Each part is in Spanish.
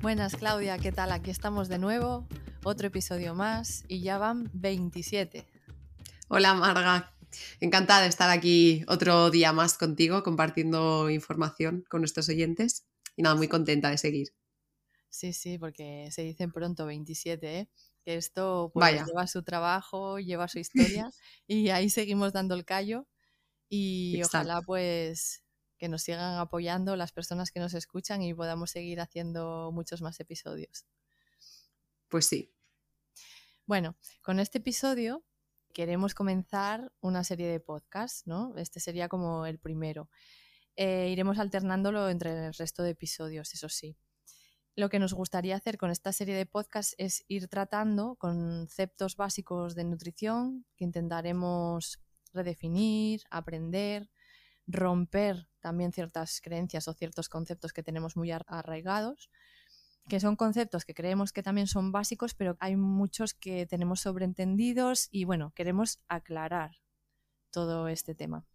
Buenas Claudia, ¿qué tal? Aquí estamos de nuevo, otro episodio más y ya van 27. Hola Marga, encantada de estar aquí otro día más contigo compartiendo información con nuestros oyentes y nada, muy contenta de seguir. Sí, sí, porque se dicen pronto 27, ¿eh? que esto pues, lleva su trabajo, lleva su historia y ahí seguimos dando el callo y ojalá pues que nos sigan apoyando las personas que nos escuchan y podamos seguir haciendo muchos más episodios. Pues sí. Bueno, con este episodio queremos comenzar una serie de podcasts, ¿no? Este sería como el primero. Eh, iremos alternándolo entre el resto de episodios, eso sí. Lo que nos gustaría hacer con esta serie de podcasts es ir tratando conceptos básicos de nutrición que intentaremos redefinir, aprender, romper también ciertas creencias o ciertos conceptos que tenemos muy arraigados, que son conceptos que creemos que también son básicos, pero hay muchos que tenemos sobreentendidos y bueno, queremos aclarar todo este tema.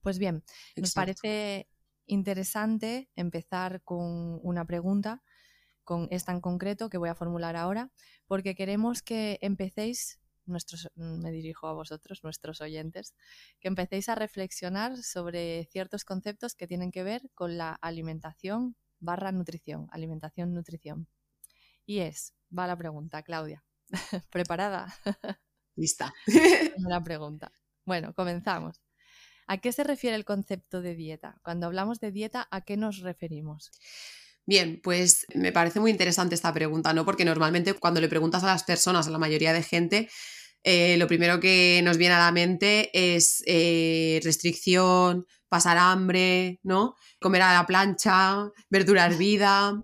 Pues bien, nos parece interesante empezar con una pregunta, con esta en concreto que voy a formular ahora, porque queremos que empecéis nuestros, me dirijo a vosotros, nuestros oyentes, que empecéis a reflexionar sobre ciertos conceptos que tienen que ver con la alimentación barra nutrición, alimentación, nutrición. Y es, va la pregunta, Claudia. ¿Preparada? Lista. La pregunta. Bueno, comenzamos. ¿A qué se refiere el concepto de dieta? Cuando hablamos de dieta, ¿a qué nos referimos? Bien, pues me parece muy interesante esta pregunta, ¿no? Porque normalmente cuando le preguntas a las personas, a la mayoría de gente, eh, lo primero que nos viene a la mente es eh, restricción, pasar hambre, ¿no? Comer a la plancha, verdura hervida,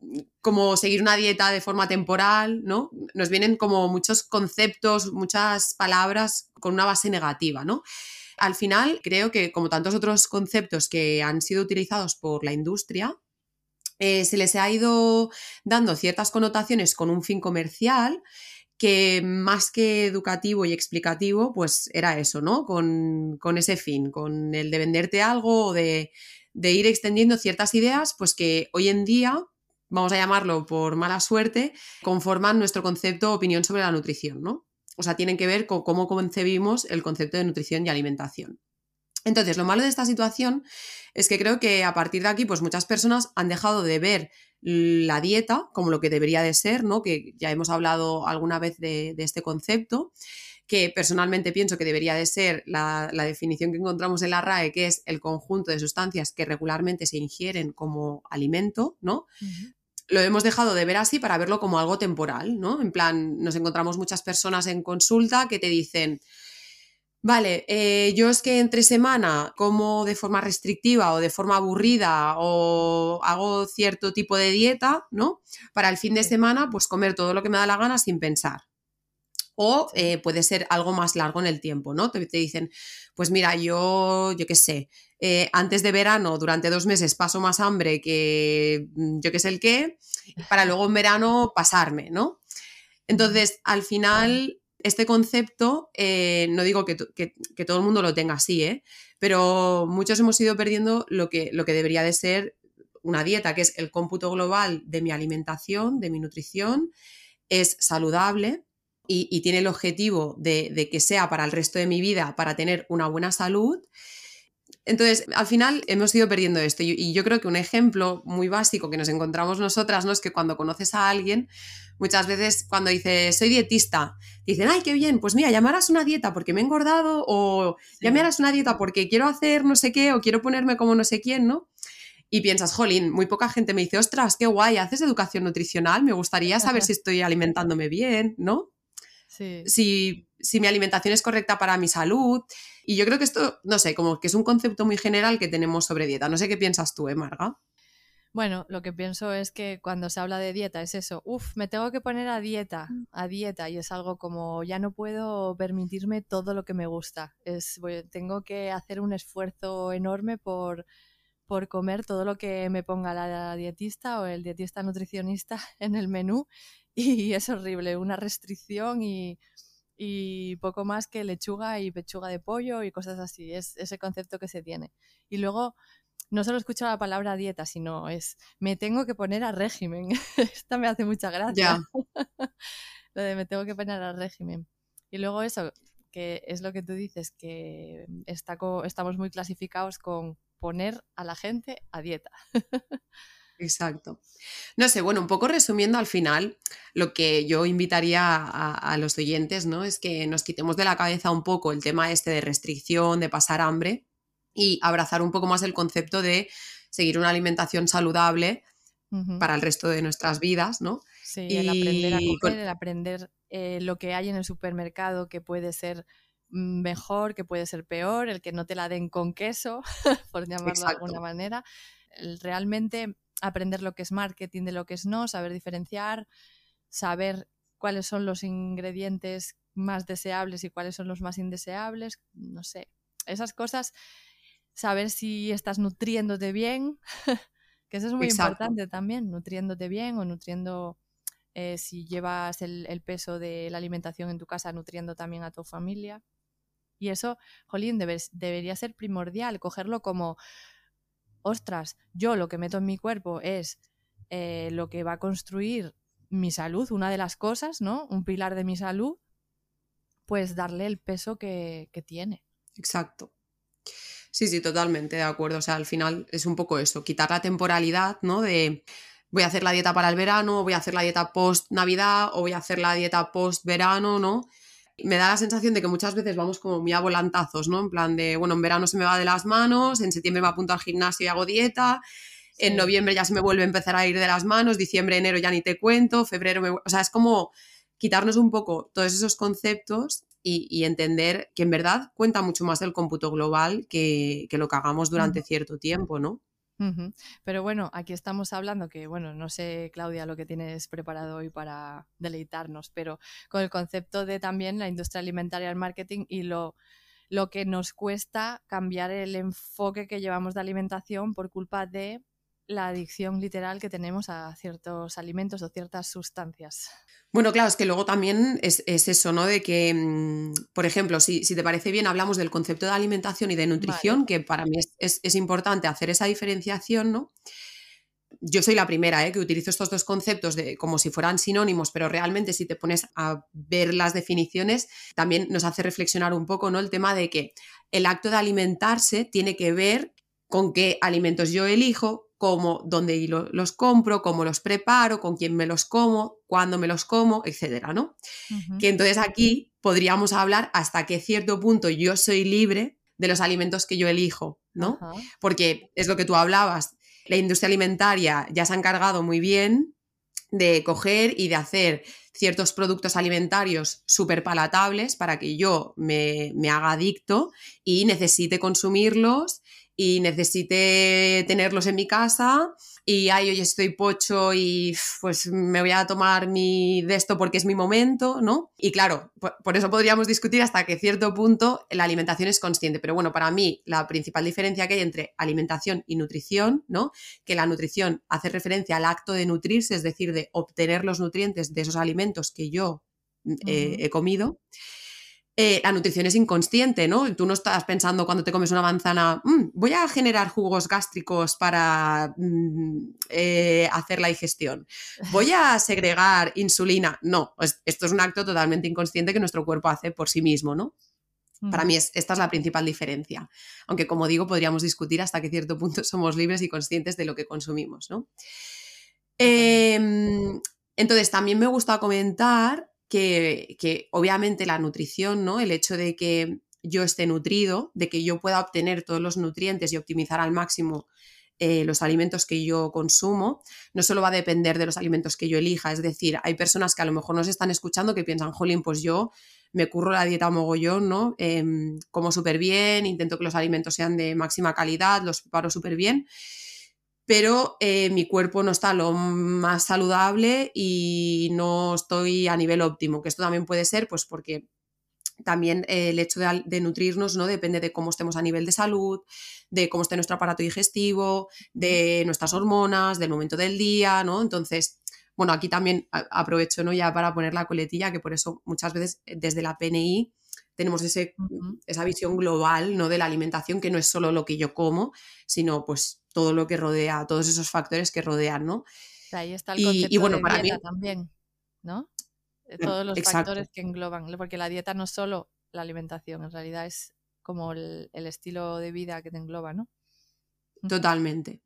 como seguir una dieta de forma temporal, ¿no? Nos vienen como muchos conceptos, muchas palabras con una base negativa, ¿no? Al final, creo que como tantos otros conceptos que han sido utilizados por la industria, eh, se les ha ido dando ciertas connotaciones con un fin comercial que más que educativo y explicativo, pues era eso, ¿no? Con, ese fin, con el de venderte algo o de, ir extendiendo ciertas ideas, pues que hoy en día, vamos a llamarlo por mala suerte, conforman nuestro concepto opinión sobre la nutrición, ¿no? O sea, tienen que ver con cómo concebimos el concepto de nutrición y alimentación. Entonces, lo malo de esta situación es que creo que a partir de aquí, pues muchas personas han dejado de ver la dieta como lo que debería de ser, ¿no? Que ya hemos hablado alguna vez de, este concepto, que personalmente pienso que debería de ser la, definición que encontramos en la RAE, que es el conjunto de sustancias que regularmente se ingieren como alimento, ¿no? Lo hemos dejado de ver así para verlo como algo temporal, ¿no? En plan, nos encontramos muchas personas en consulta que te dicen, Vale, eh, yo es que entre semana como de forma restrictiva o de forma aburrida o hago cierto tipo de dieta, ¿no? Para el fin de semana, pues comer todo lo que me da la gana sin pensar. O eh, puede ser algo más largo en el tiempo, ¿no? Te, dicen, pues mira, yo, yo qué sé, eh, antes de verano, durante dos meses, paso más hambre que mm, yo qué sé el qué, para luego en verano pasarme, ¿no? Entonces, al final, este concepto, eh, no digo que, todo el mundo lo tenga así, ¿eh? pero muchos hemos ido perdiendo lo que, lo que debería de ser una dieta, que es el cómputo global de mi alimentación, de mi nutrición, es saludable y, tiene el objetivo de, de, que sea para el resto de mi vida, para tener una buena salud. Entonces, al final hemos ido perdiendo esto y, yo creo que un ejemplo muy básico que nos encontramos nosotras, ¿no? Es que cuando conoces a alguien, muchas veces cuando dices, soy dietista, dicen, ay, qué bien, pues mira, ya me harás una dieta porque me he engordado o ya me harás una dieta porque quiero hacer no sé qué o quiero ponerme como no sé quién, ¿no? Y piensas, jolín, muy poca gente me dice, ostras, qué guay, haces educación nutricional, me gustaría saber si estoy alimentándome bien, ¿no? Sí. Si, si mi alimentación es correcta para mi salud. Y yo creo que esto, no sé, como que es un concepto muy general que tenemos sobre dieta. No sé qué piensas tú, ¿eh, Marga? Bueno, lo que pienso es que cuando se habla de dieta es eso, uff, me tengo que poner a dieta, mm. a dieta, y es algo como ya no puedo permitirme todo lo que me gusta. Es, tengo que hacer un esfuerzo enorme por, por comer todo lo que me ponga la dietista o el dietista nutricionista en el menú, y es horrible, una restricción y, y poco más que lechuga y pechuga de pollo y cosas así, es ese concepto que se tiene. Y luego no solo escucho la palabra dieta, sino es me tengo que poner a régimen. Esta me hace mucha gracia. lo de me tengo que poner a régimen. Y luego eso, que es lo que tú dices, que está estamos muy clasificados con poner a la gente a dieta. Exacto. No sé, bueno, un poco resumiendo al final, lo que yo invitaría a, a, los oyentes, ¿no? Es que nos quitemos de la cabeza un poco el tema este de restricción, de pasar hambre, y abrazar un poco más el concepto de seguir una alimentación saludable para el resto de nuestras vidas, ¿no? Sí, el aprender a comer, el aprender eh, lo que hay en el supermercado que puede ser mejor, que puede ser peor, el que no te la den con queso, por llamarlo de alguna manera. realmente aprender lo que es marketing de lo que es no, saber diferenciar, saber cuáles son los ingredientes más deseables y cuáles son los más indeseables, no sé, esas cosas saber si estás nutriéndote bien, que eso es muy importante también, nutriéndote bien o nutriendo, eh, si llevas el, peso de la alimentación en tu casa, nutriendo también a tu familia. Y eso, Jolín, debería ser primordial, cogerlo como, ostras, yo lo que meto en mi cuerpo es eh, lo que va a construir mi salud, una de las cosas, ¿no? Un pilar de mi salud, pues darle el peso que, que tiene. Exacto. Sí, sí, totalmente de acuerdo. O sea, al final es un poco eso, quitar la temporalidad, ¿no? De voy a hacer la dieta para el verano, voy a hacer la dieta post Navidad o voy a hacer la dieta post verano, ¿no? Me da la sensación de que muchas veces vamos como muy a volantazos, ¿no? En plan de, bueno, en verano se me va de las manos, en septiembre me apunto al gimnasio y hago dieta, en noviembre ya se me vuelve a empezar a ir de las manos, diciembre, enero ya ni te cuento, febrero me... O sea, es como quitarnos un poco todos esos conceptos y, entender que en verdad cuenta mucho más el cómputo global que, lo que hagamos durante cierto tiempo, ¿no? Pero bueno, aquí estamos hablando que, bueno, no sé, Claudia, lo que tienes preparado hoy para deleitarnos, pero con el concepto de también la industria alimentaria, el marketing y lo, lo que nos cuesta cambiar el enfoque que llevamos de alimentación por culpa de la adicción literal que tenemos a ciertos alimentos o ciertas sustancias. Bueno, claro, es que luego también es, eso, ¿no? De que, mm, por ejemplo, si, te parece bien, hablamos del concepto de alimentación y de nutrición, que para mí es, importante hacer esa diferenciación, ¿no? Yo soy la primera ¿eh? que utilizo estos dos conceptos de, como si fueran sinónimos, pero realmente si te pones a ver las definiciones, también nos hace reflexionar un poco, ¿no? El tema de que el acto de alimentarse tiene que ver con qué alimentos yo elijo, cómo, dónde los compro, cómo los preparo, con quién me los como, cuándo me los como, etcétera, ¿no? Que entonces aquí podríamos hablar hasta qué cierto punto yo soy libre de los alimentos que yo elijo, ¿no? Porque es lo que tú hablabas, la industria alimentaria ya se ha encargado muy bien de coger y de hacer ciertos productos alimentarios súper palatables para que yo me, me, haga adicto y necesite consumirlos y necesite tenerlos en mi casa y ay, hoy estoy pocho y pues me voy a tomar mi de esto porque es mi momento, ¿no? Y claro, por, eso podríamos discutir hasta que cierto punto la alimentación es consciente, pero bueno, para mí la principal diferencia que hay entre alimentación y nutrición, ¿no? Que la nutrición hace referencia al acto de nutrirse, es decir, de obtener los nutrientes de esos alimentos que yo eh, he comido. Eh, la nutrición es inconsciente, ¿no? Tú no estás pensando cuando te comes una manzana, mm, voy a generar jugos gástricos para mm, eh, hacer la digestión, voy a segregar insulina. No, esto es un acto totalmente inconsciente que nuestro cuerpo hace por sí mismo, ¿no? Para mí esta es la principal diferencia. Aunque, como digo, podríamos discutir hasta qué cierto punto somos libres y conscientes de lo que consumimos, ¿no? Em, entonces, también me gusta comentar que, obviamente la nutrición, ¿no? El hecho de que yo esté nutrido, de que yo pueda obtener todos los nutrientes y optimizar al máximo eh, los alimentos que yo consumo, no solo va a depender de los alimentos que yo elija, es decir, hay personas que a lo mejor nos están escuchando que piensan, jolín, pues yo me curro la dieta mogollón, ¿no? Em, como súper bien, intento que los alimentos sean de máxima calidad, los preparo súper bien, pero eh, mi cuerpo no está lo más saludable y no estoy a nivel óptimo, que esto también puede ser pues porque también el hecho de, nutrirnos no depende de cómo estemos a nivel de salud, de cómo esté nuestro aparato digestivo, de nuestras hormonas, del momento del día, ¿no? Entonces, bueno, aquí también aprovecho ¿no? ya para poner la coletilla, que por eso muchas veces eh, desde la PNI tenemos ese, esa visión global ¿no? de la alimentación, que no es solo lo que yo como, sino pues todo lo que rodea, todos esos factores que rodean, ¿no? Ahí está el concepto y, bueno, para mí también, ¿no? todos los factores que engloban, porque la dieta no es solo la alimentación, en realidad es como el, estilo de vida que te engloba, ¿no? Totalmente.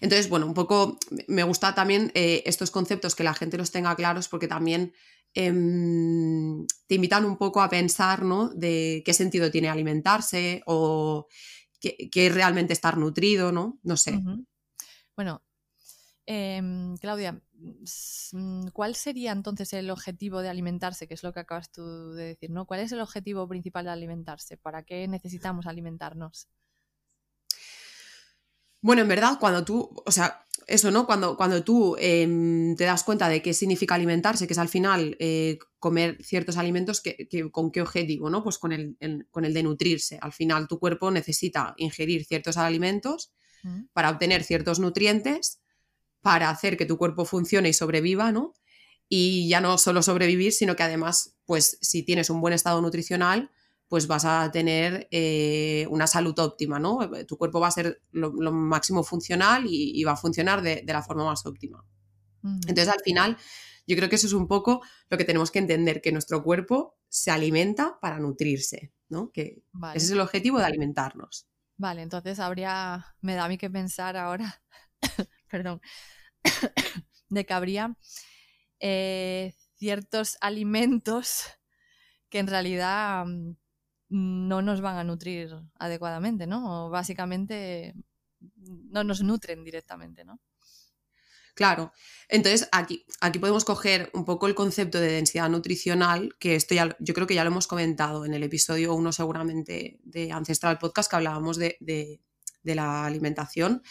Entonces, bueno, un poco me gusta también eh, estos conceptos que la gente los tenga claros porque también em, te invitan un poco a pensar, ¿no? De qué sentido tiene alimentarse o qué, es realmente estar nutrido, ¿no? No sé. Bueno, Em, Claudia, mm, ¿cuál sería entonces el objetivo de alimentarse? Que es lo que acabas tú de decir, ¿no? ¿Cuál es el objetivo principal de alimentarse? ¿Para qué necesitamos alimentarnos? Bueno, en verdad, cuando tú, o sea, eso, ¿no? Cuando, cuando tú em, te das cuenta de qué significa alimentarse, que es al final eh, comer ciertos alimentos, ¿con qué objetivo, ¿no? Pues con el, con el de nutrirse. Al final tu cuerpo necesita ingerir ciertos alimentos mm. para obtener ciertos nutrientes para hacer que tu cuerpo funcione y sobreviva, ¿no? Y ya no solo sobrevivir, sino que además, pues si tienes un buen estado nutricional, pues vas a tener eh, una salud óptima, ¿no? Tu cuerpo va a ser lo, máximo funcional y, va a funcionar de, la forma más óptima. Entonces, al final, yo creo que eso es un poco lo que tenemos que entender, que nuestro cuerpo se alimenta para nutrirse, ¿no? Que ese es el objetivo de alimentarnos. Vale, entonces habría, me da a mí que pensar ahora, perdón, de que habría eh, ciertos alimentos que en realidad mm, no nos van a nutrir adecuadamente, ¿no? O básicamente no nos nutren directamente, ¿no? Claro. Entonces, aquí, aquí podemos coger un poco el concepto de densidad nutricional, que esto ya, yo creo que ya lo hemos comentado en el episodio 1 seguramente de Ancestral Podcast, que hablábamos de, de la alimentación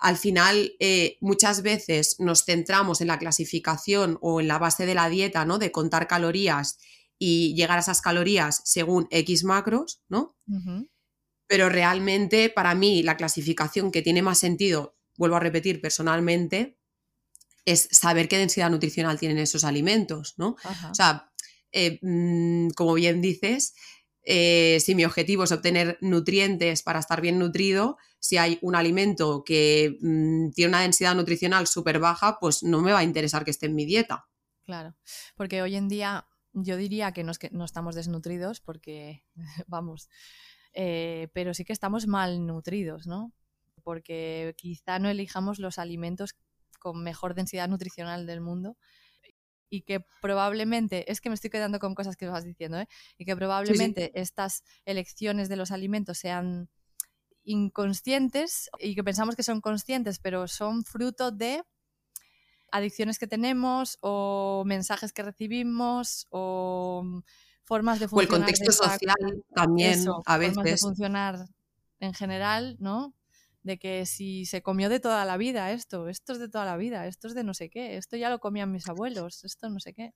al final eh, muchas veces nos centramos en la clasificación o en la base de la dieta, ¿no? De contar calorías y llegar a esas calorías según X macros, ¿no? Pero realmente para mí la clasificación que tiene más sentido, vuelvo a repetir personalmente, es saber qué densidad nutricional tienen esos alimentos, ¿no? O sea, eh, mm, como bien dices, eh, si mi objetivo es obtener nutrientes para estar bien nutrido, si hay un alimento que mm, tiene una densidad nutricional súper baja, pues no me va a interesar que esté en mi dieta. Claro, porque hoy en día yo diría que no, que no estamos desnutridos porque, vamos, eh, pero sí que estamos mal nutridos, ¿no? Porque quizá no elijamos los alimentos con mejor densidad nutricional del mundo y que probablemente, es que me estoy quedando con cosas que vas diciendo, ¿eh? y que probablemente estas elecciones de los alimentos sean inconscientes y que pensamos que son conscientes, pero son fruto de adicciones que tenemos o mensajes que recibimos o formas de funcionar. O el contexto social también a veces. Formas de funcionar en general, ¿no? de que si se comió de toda la vida esto, esto es de toda la vida, esto es de no sé qué, esto ya lo comían mis abuelos, esto no sé qué.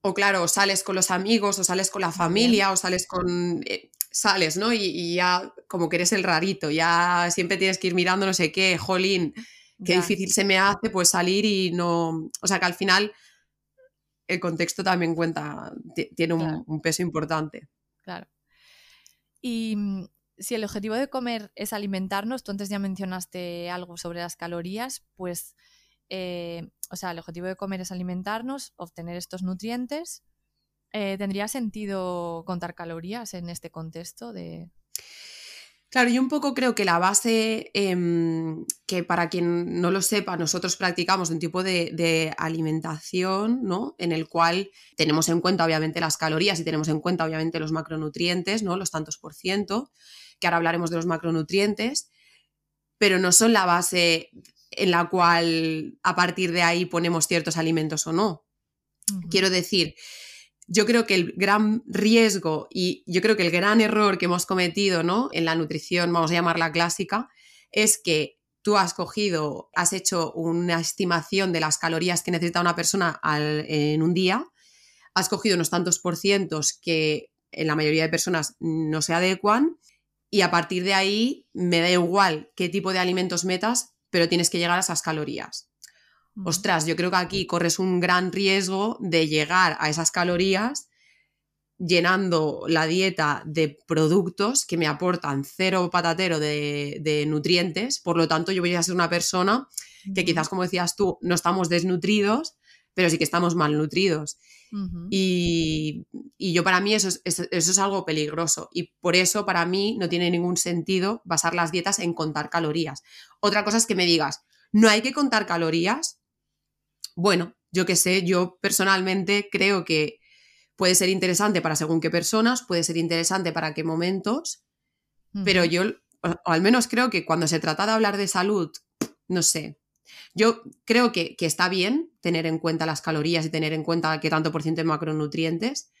O claro, sales con los amigos, o sales con la familia, o sales con... Eh, sales, ¿no? Y, ya como que eres el rarito, ya siempre tienes que ir mirando no sé qué, jolín, qué difícil se me hace pues salir y no... O sea que al final el contexto también cuenta, tiene un peso importante. Claro. Y mm, si el objetivo de comer es alimentarnos, tú antes ya mencionaste algo sobre las calorías, pues, eh, o sea, el objetivo de comer es alimentarnos, obtener estos nutrientes. Eh, ¿Tendría sentido contar calorías en este contexto de... Claro, yo un poco creo que la base, em, que para quien no lo sepa, nosotros practicamos un tipo de, de, alimentación, ¿no? En el cual tenemos en cuenta, obviamente, las calorías y tenemos en cuenta, obviamente, los macronutrientes, ¿no? Los tantos por ciento que ahora hablaremos de los macronutrientes, pero no son la base en la cual a partir de ahí ponemos ciertos alimentos o no. Quiero decir, yo creo que el gran riesgo y yo creo que el gran error que hemos cometido ¿no? en la nutrición, vamos a llamarla clásica, es que tú has cogido, has hecho una estimación de las calorías que necesita una persona en un día, has cogido unos tantos por cientos que en la mayoría de personas no se adecuan y a partir de ahí me da igual qué tipo de alimentos metas, pero tienes que llegar a esas calorías. Ostras, yo creo que aquí corres un gran riesgo de llegar a esas calorías llenando la dieta de productos que me aportan cero patatero de, nutrientes, por lo tanto yo voy a ser una persona que quizás, como decías tú, no estamos desnutridos, pero sí que estamos malnutridos. y, yo para mí eso es, eso es, algo peligroso y por eso para mí no tiene ningún sentido basar las dietas en contar calorías. Otra cosa es que me digas, no hay que contar calorías. Bueno, yo qué sé, yo personalmente creo que puede ser interesante para según qué personas, puede ser interesante para qué momentos, pero yo, o, al menos creo que cuando se trata de hablar de salud, no sé, yo creo que, está bien tener en cuenta las calorías y tener en cuenta qué tanto por ciento de macronutrientes,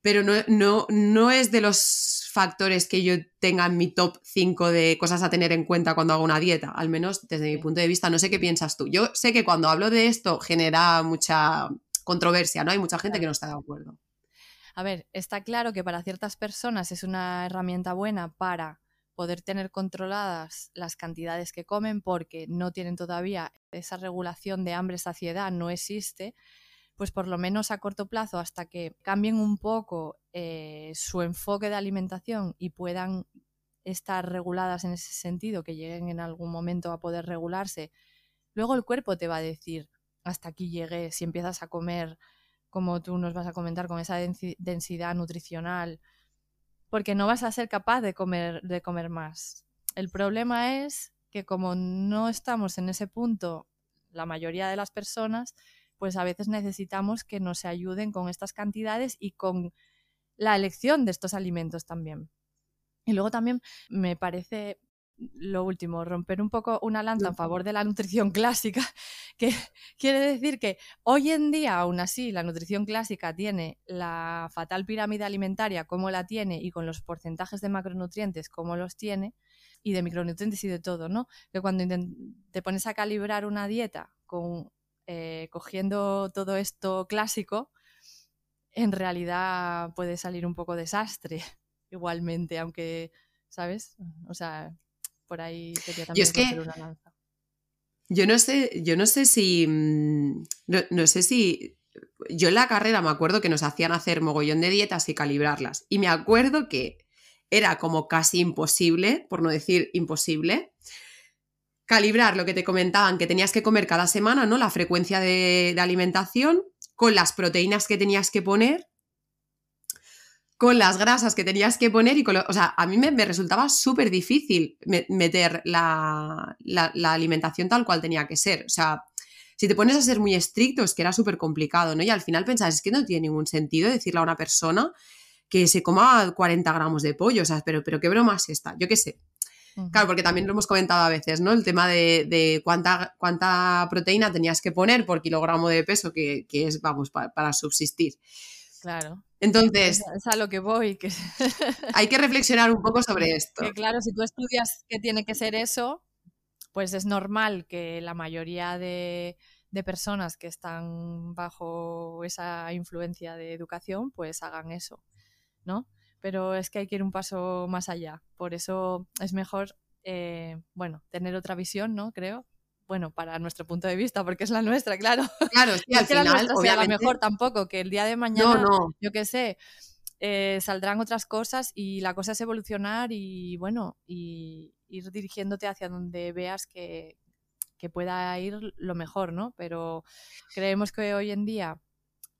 pero no, no, no es de los factores que yo tenga en mi top 5 de cosas a tener en cuenta cuando hago una dieta, al menos desde mi punto de vista. No sé qué piensas tú. Yo sé que cuando hablo de esto genera mucha controversia, ¿no? Hay mucha gente que no está de acuerdo. A ver, está claro que para ciertas personas es una herramienta buena para poder tener controladas las cantidades que comen porque no tienen todavía esa regulación de hambre-saciedad, no existe, pues por lo menos a corto plazo, hasta que cambien un poco eh, su enfoque de alimentación y puedan estar reguladas en ese sentido, que lleguen en algún momento a poder regularse, luego el cuerpo te va a decir, hasta aquí llegué, si empiezas a comer como tú nos vas a comentar, con esa densidad nutricional, porque no vas a ser capaz de comer, de comer más. El problema es que como no estamos en ese punto, la mayoría de las personas, pues a veces necesitamos que nos ayuden con estas cantidades y con la elección de estos alimentos también. Y luego también me parece lo último, romper un poco una lanza en favor de la nutrición clásica, que quiere decir que hoy en día, aún así, la nutrición clásica tiene la fatal pirámide alimentaria como la tiene y con los porcentajes de macronutrientes como los tiene, y de micronutrientes y de todo, ¿no? Que cuando te pones a calibrar una dieta con, eh, cogiendo todo esto clásico, en realidad puede salir un poco desastre igualmente, aunque, ¿sabes? O sea, por ahí quería también hacer una lanza. Yo no sé, yo no sé si. Mm, no, sé si. Yo en la carrera me acuerdo que nos hacían hacer mogollón de dietas y calibrarlas. Y me acuerdo que era como casi imposible, por no decir imposible, calibrar lo que te comentaban que tenías que comer cada semana, ¿no? La frecuencia de alimentación, con las proteínas que tenías que poner con las grasas que tenías que poner y con o sea, a mí me, resultaba súper difícil meter la, alimentación tal cual tenía que ser. O sea, si te pones a ser muy estricto es que era súper complicado, ¿no? Y al final pensás, es que no tiene ningún sentido decirle a una persona que se coma 40 gramos de pollo, o sea, pero, pero qué broma es esta, yo qué sé. Claro, porque también lo hemos comentado a veces, ¿no? El tema de, cuánta, cuánta proteína tenías que poner por kilogramo de peso, que, es, vamos, para subsistir. Claro. Entonces. Es a lo que voy. Que... hay que reflexionar un poco sobre esto. Que claro, si tú estudias que tiene que ser eso, pues es normal que la mayoría de, personas que están bajo esa influencia de educación, pues hagan eso, ¿no? Pero es que hay que ir un paso más allá. Por eso es mejor, eh, bueno, tener otra visión, ¿no? Creo, bueno, para nuestro punto de vista, porque es la nuestra, claro. Claro, sí, al final, sea la mejor tampoco, que el día de mañana, yo qué sé, eh, saldrán otras cosas y la cosa es evolucionar y, bueno, y ir dirigiéndote hacia donde veas que, que pueda ir lo mejor, ¿no? Pero creemos que hoy en día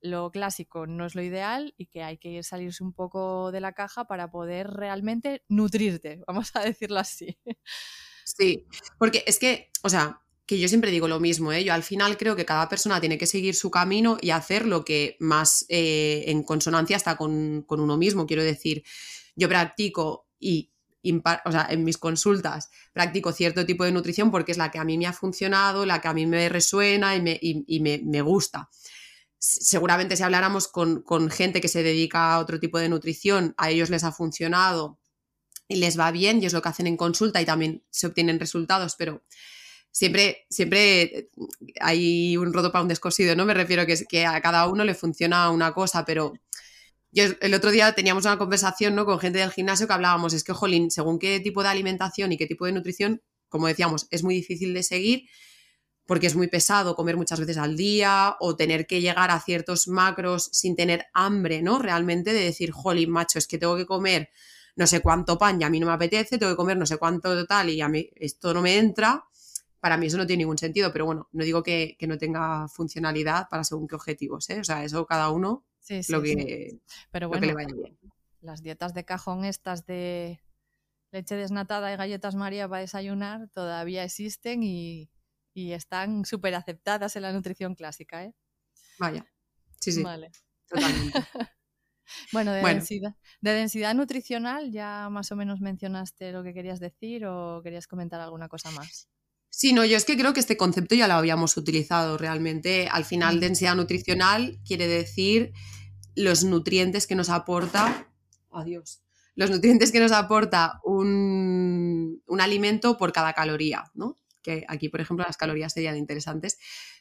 lo clásico no es lo ideal y que hay que salirse un poco de la caja para poder realmente nutrirte, vamos a decirlo así. Sí, porque es que, o sea, que yo siempre digo lo mismo, ¿eh? yo al final creo que cada persona tiene que seguir su camino y hacer lo que más eh, en consonancia está con, uno mismo. Quiero decir, yo practico y o sea, en mis consultas practico cierto tipo de nutrición porque es la que a mí me ha funcionado, la que a mí me resuena y me, y, me, gusta. Seguramente si habláramos con, con, gente que se dedica a otro tipo de nutrición, a ellos les ha funcionado les va bien y es lo que hacen en consulta y también se obtienen resultados, pero siempre, siempre hay un roto para un descosido, ¿no? Me refiero que, que a cada uno le funciona una cosa, pero yo el otro día teníamos una conversación ¿no? con gente del gimnasio que hablábamos, es que, jolín, según qué tipo de alimentación y qué tipo de nutrición, como decíamos, es muy difícil de seguir porque es muy pesado comer muchas veces al día o tener que llegar a ciertos macros sin tener hambre, ¿no? Realmente de decir, jolín, macho, es que tengo que comer no sé cuánto pan y a mí no me apetece, tengo que comer no sé cuánto total y a mí esto no me entra. Para mí eso no tiene ningún sentido, pero bueno, no digo que, no tenga funcionalidad para según qué objetivos, ¿eh? O sea, eso cada uno lo, que, pero bueno, le vaya bien. Las dietas de cajón estas de leche desnatada y galletas María para desayunar todavía existen y, y están súper aceptadas en la nutrición clásica, ¿eh? Vaya, sí, sí. Vale. Totalmente. bueno, de, Densidad, de densidad nutricional ya más o menos mencionaste lo que querías decir o querías comentar alguna cosa más. Sí, no, yo es que creo que este concepto ya lo habíamos utilizado realmente. Al final, densidad nutricional quiere decir los nutrientes que nos aporta. Adiós. Los nutrientes que nos aporta un, un alimento por cada caloría, ¿no? Que aquí, por ejemplo, las calorías serían interesantes.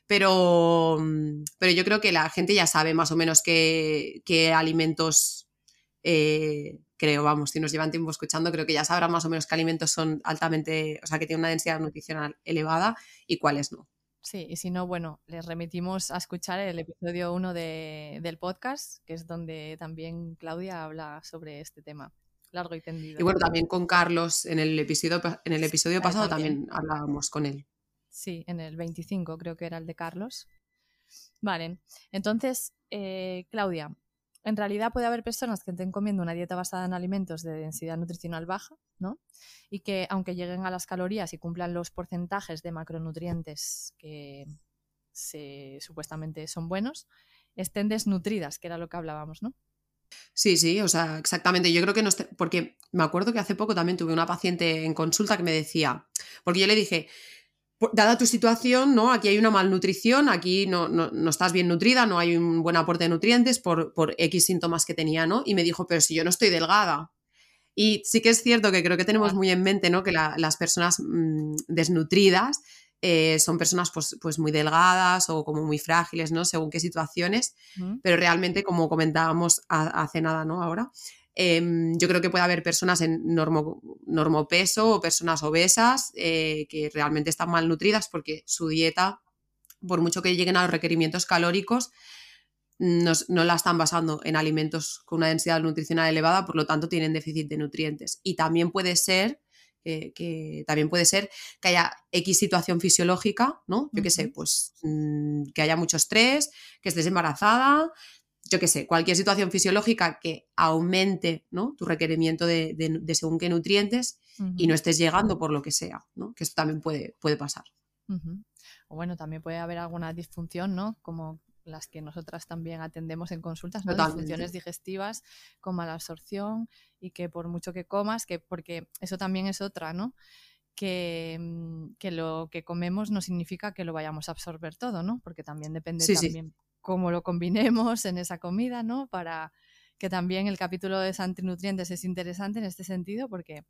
Pero, mm, pero yo creo que la gente ya sabe más o menos qué, alimentos, eh, creo, vamos, si nos llevan tiempo escuchando, creo que ya sabrán más o menos qué alimentos son altamente, o sea, que tienen una densidad nutricional elevada y cuáles no. Sí, y si no, bueno, les remitimos a escuchar el episodio 1 de, del podcast, que es donde también Claudia habla sobre este tema largo y tendido. Y bueno, también con Carlos en el episodio, en el episodio pasado también. hablábamos con él. Sí, en el 25 creo que era el de Carlos. Vale, entonces, eh, Claudia, en realidad puede haber personas que estén comiendo una dieta basada en alimentos de densidad nutricional baja, ¿no? Y que aunque lleguen a las calorías y cumplan los porcentajes de macronutrientes que se, supuestamente son buenos, estén desnutridas, que era lo que hablábamos, ¿no? Sí, sí, o sea, exactamente. Yo creo que no. Porque me acuerdo que hace poco también tuve una paciente en consulta que me decía, porque yo le dije, dada tu situación, ¿no? Aquí hay una malnutrición, aquí no, no, estás bien nutrida, no hay un buen aporte de nutrientes por, por X síntomas que tenía, ¿no? Y me dijo, pero si yo no estoy delgada. Y sí que es cierto que creo que tenemos muy en mente, ¿no? Que las personas mm, desnutridas eh, son personas pues, pues, muy delgadas o como muy frágiles, ¿no? Según qué situaciones, pero realmente, como comentábamos hace nada, ¿no? Ahora, em, yo creo que puede haber personas en normo, normopeso o personas obesas eh, que realmente están malnutridas porque su dieta, por mucho que lleguen a los requerimientos calóricos, no, no, la están basando en alimentos con una densidad nutricional elevada, por lo tanto tienen déficit de nutrientes. Y también puede ser que, también puede ser que haya X situación fisiológica, ¿no? Yo qué sé, pues mm, que haya mucho estrés, que estés embarazada, yo qué sé, cualquier situación fisiológica que aumente ¿no? tu requerimiento de, según qué nutrientes y no estés llegando por lo que sea, ¿no? Que esto también puede, puede pasar. O bueno, también puede haber alguna disfunción, ¿no? Como las que nosotras también atendemos en consultas, ¿no? funciones digestivas con mala absorción y que por mucho que comas, que porque eso también es otra, ¿no? Que, mm, que, lo que comemos no significa que lo vayamos a absorber todo, ¿no? Porque también depende también cómo lo combinemos en esa comida, ¿no? Para que también el capítulo de antinutrientes es interesante en este sentido porque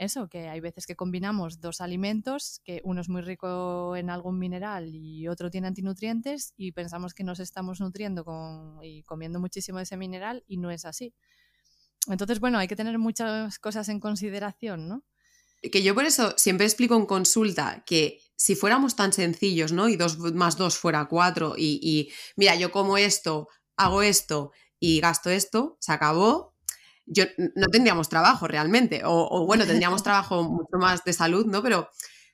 eso, que hay veces que combinamos dos alimentos, que uno es muy rico en algún mineral y otro tiene antinutrientes y pensamos que nos estamos nutriendo con, y comiendo muchísimo ese mineral y no es así. Entonces, bueno, hay que tener muchas cosas en consideración, ¿no? Que yo por eso siempre explico en consulta que si fuéramos tan sencillos, ¿no? Y dos más dos fuera cuatro y, y mira, yo como esto, hago esto y gasto esto, se acabó, yo, no tendríamos trabajo realmente, o, bueno, tendríamos trabajo mucho más de salud, ¿no? Pero,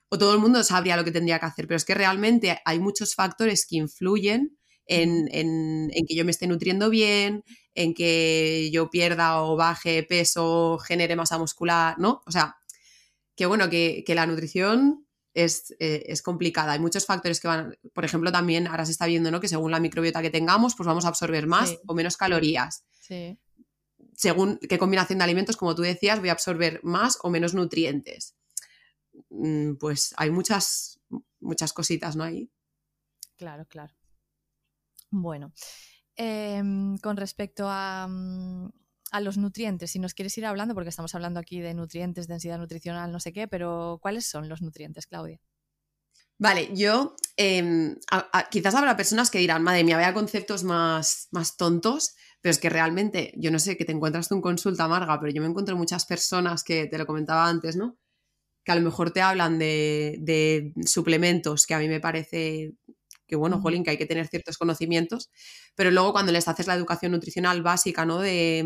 o todo el mundo sabría lo que tendría que hacer, pero es que realmente hay muchos factores que influyen en, que yo me esté nutriendo bien, en que yo pierda o baje peso, genere masa muscular, ¿no? O sea, que bueno, que, la nutrición es, eh, es, complicada. Hay muchos factores que van, por ejemplo, también ahora se está viendo, ¿no? Que según la microbiota que tengamos, pues vamos a absorber más o menos calorías. Sí según qué combinación de alimentos, como tú decías, voy a absorber más o menos nutrientes. Mm, pues hay muchas, muchas cositas, ¿no? Ahí. Claro, claro. Bueno, em, con respecto a, mm, a los nutrientes, si nos quieres ir hablando, porque estamos hablando aquí de nutrientes, densidad nutricional, no sé qué, pero ¿cuáles son los nutrientes, Claudia? Vale, yo em, quizás habrá personas que dirán, madre mía, vaya conceptos más, más tontos, pero es que realmente, yo no sé, que te encuentras tú en consulta amarga, pero yo me encuentro muchas personas que te lo comentaba antes, ¿no? Que a lo mejor te hablan de, suplementos, que a mí me parece que bueno, jolín, que hay que tener ciertos conocimientos, pero luego cuando les haces la educación nutricional básica, ¿no? De,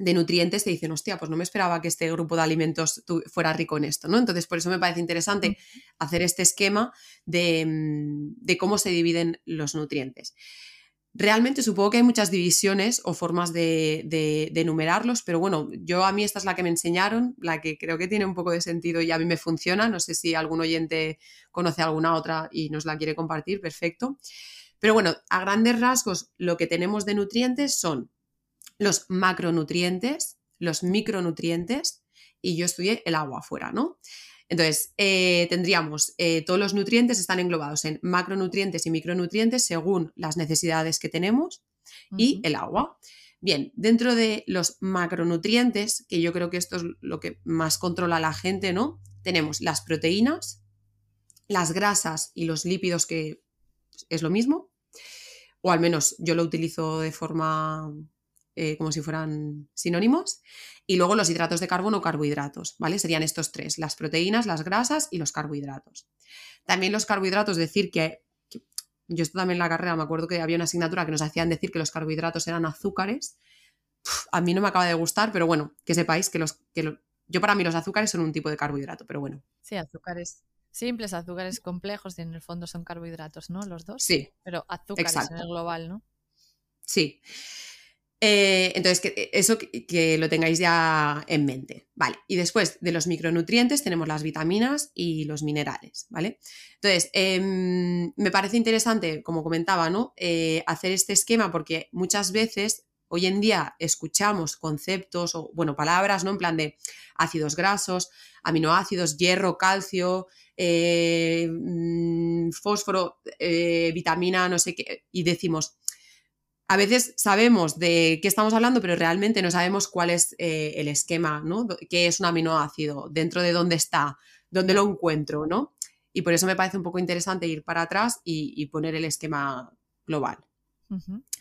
de nutrientes te dicen, hostia, pues no me esperaba que este grupo de alimentos fuera rico en esto, ¿no? Entonces, por eso me parece interesante hacer este esquema mm, de, cómo se dividen los nutrientes. Realmente supongo que hay muchas divisiones o formas de, de, enumerarlos, pero bueno, yo a mí esta es la que me enseñaron, la que creo que tiene un poco de sentido y a mí me funciona. No sé si algún oyente conoce alguna otra y nos la quiere compartir, perfecto. Pero bueno, a grandes rasgos, lo que tenemos de nutrientes son los macronutrientes, los micronutrientes y yo estudié el agua afuera, ¿no? Entonces, eh, tendríamos eh, todos los nutrientes están englobados en macronutrientes y micronutrientes según las necesidades que tenemos y el agua. Bien, dentro de los macronutrientes, que yo creo que esto es lo que más controla la gente, ¿no? Tenemos las proteínas, las grasas y los lípidos, que es lo mismo, o al menos yo lo utilizo de forma eh, como si fueran sinónimos, y luego los hidratos de carbono o carbohidratos, ¿vale? Serían estos tres, las proteínas, las grasas y los carbohidratos. También los carbohidratos, decir que, yo esto también en la carrera me acuerdo que había una asignatura que nos hacían decir que los carbohidratos eran azúcares. a mí no me acaba de gustar, pero bueno, que sepáis que los que yo para mí los azúcares son un tipo de carbohidrato, pero bueno. Sí, azúcares simples, azúcares complejos, y en el fondo son carbohidratos, ¿no? Los dos. Sí. Pero azúcares en el global, ¿no? Sí. Eh, entonces, que, eh, eso que, lo tengáis ya en mente, ¿vale? Y después de los micronutrientes tenemos las vitaminas y los minerales, ¿vale? Entonces, em, me parece interesante, como comentaba, ¿no? Eh, hacer este esquema porque muchas veces hoy en día escuchamos conceptos o, bueno, palabras, ¿no? En plan de ácidos grasos, aminoácidos, hierro, calcio, mm, fósforo, vitamina, no sé qué, y decimos, a veces sabemos de qué estamos hablando, pero realmente no sabemos cuál es eh, el esquema, ¿no? ¿Qué es un aminoácido? ¿Dentro de dónde está? ¿Dónde lo encuentro? ¿no? Y por eso me parece un poco interesante ir para atrás y, poner el esquema global.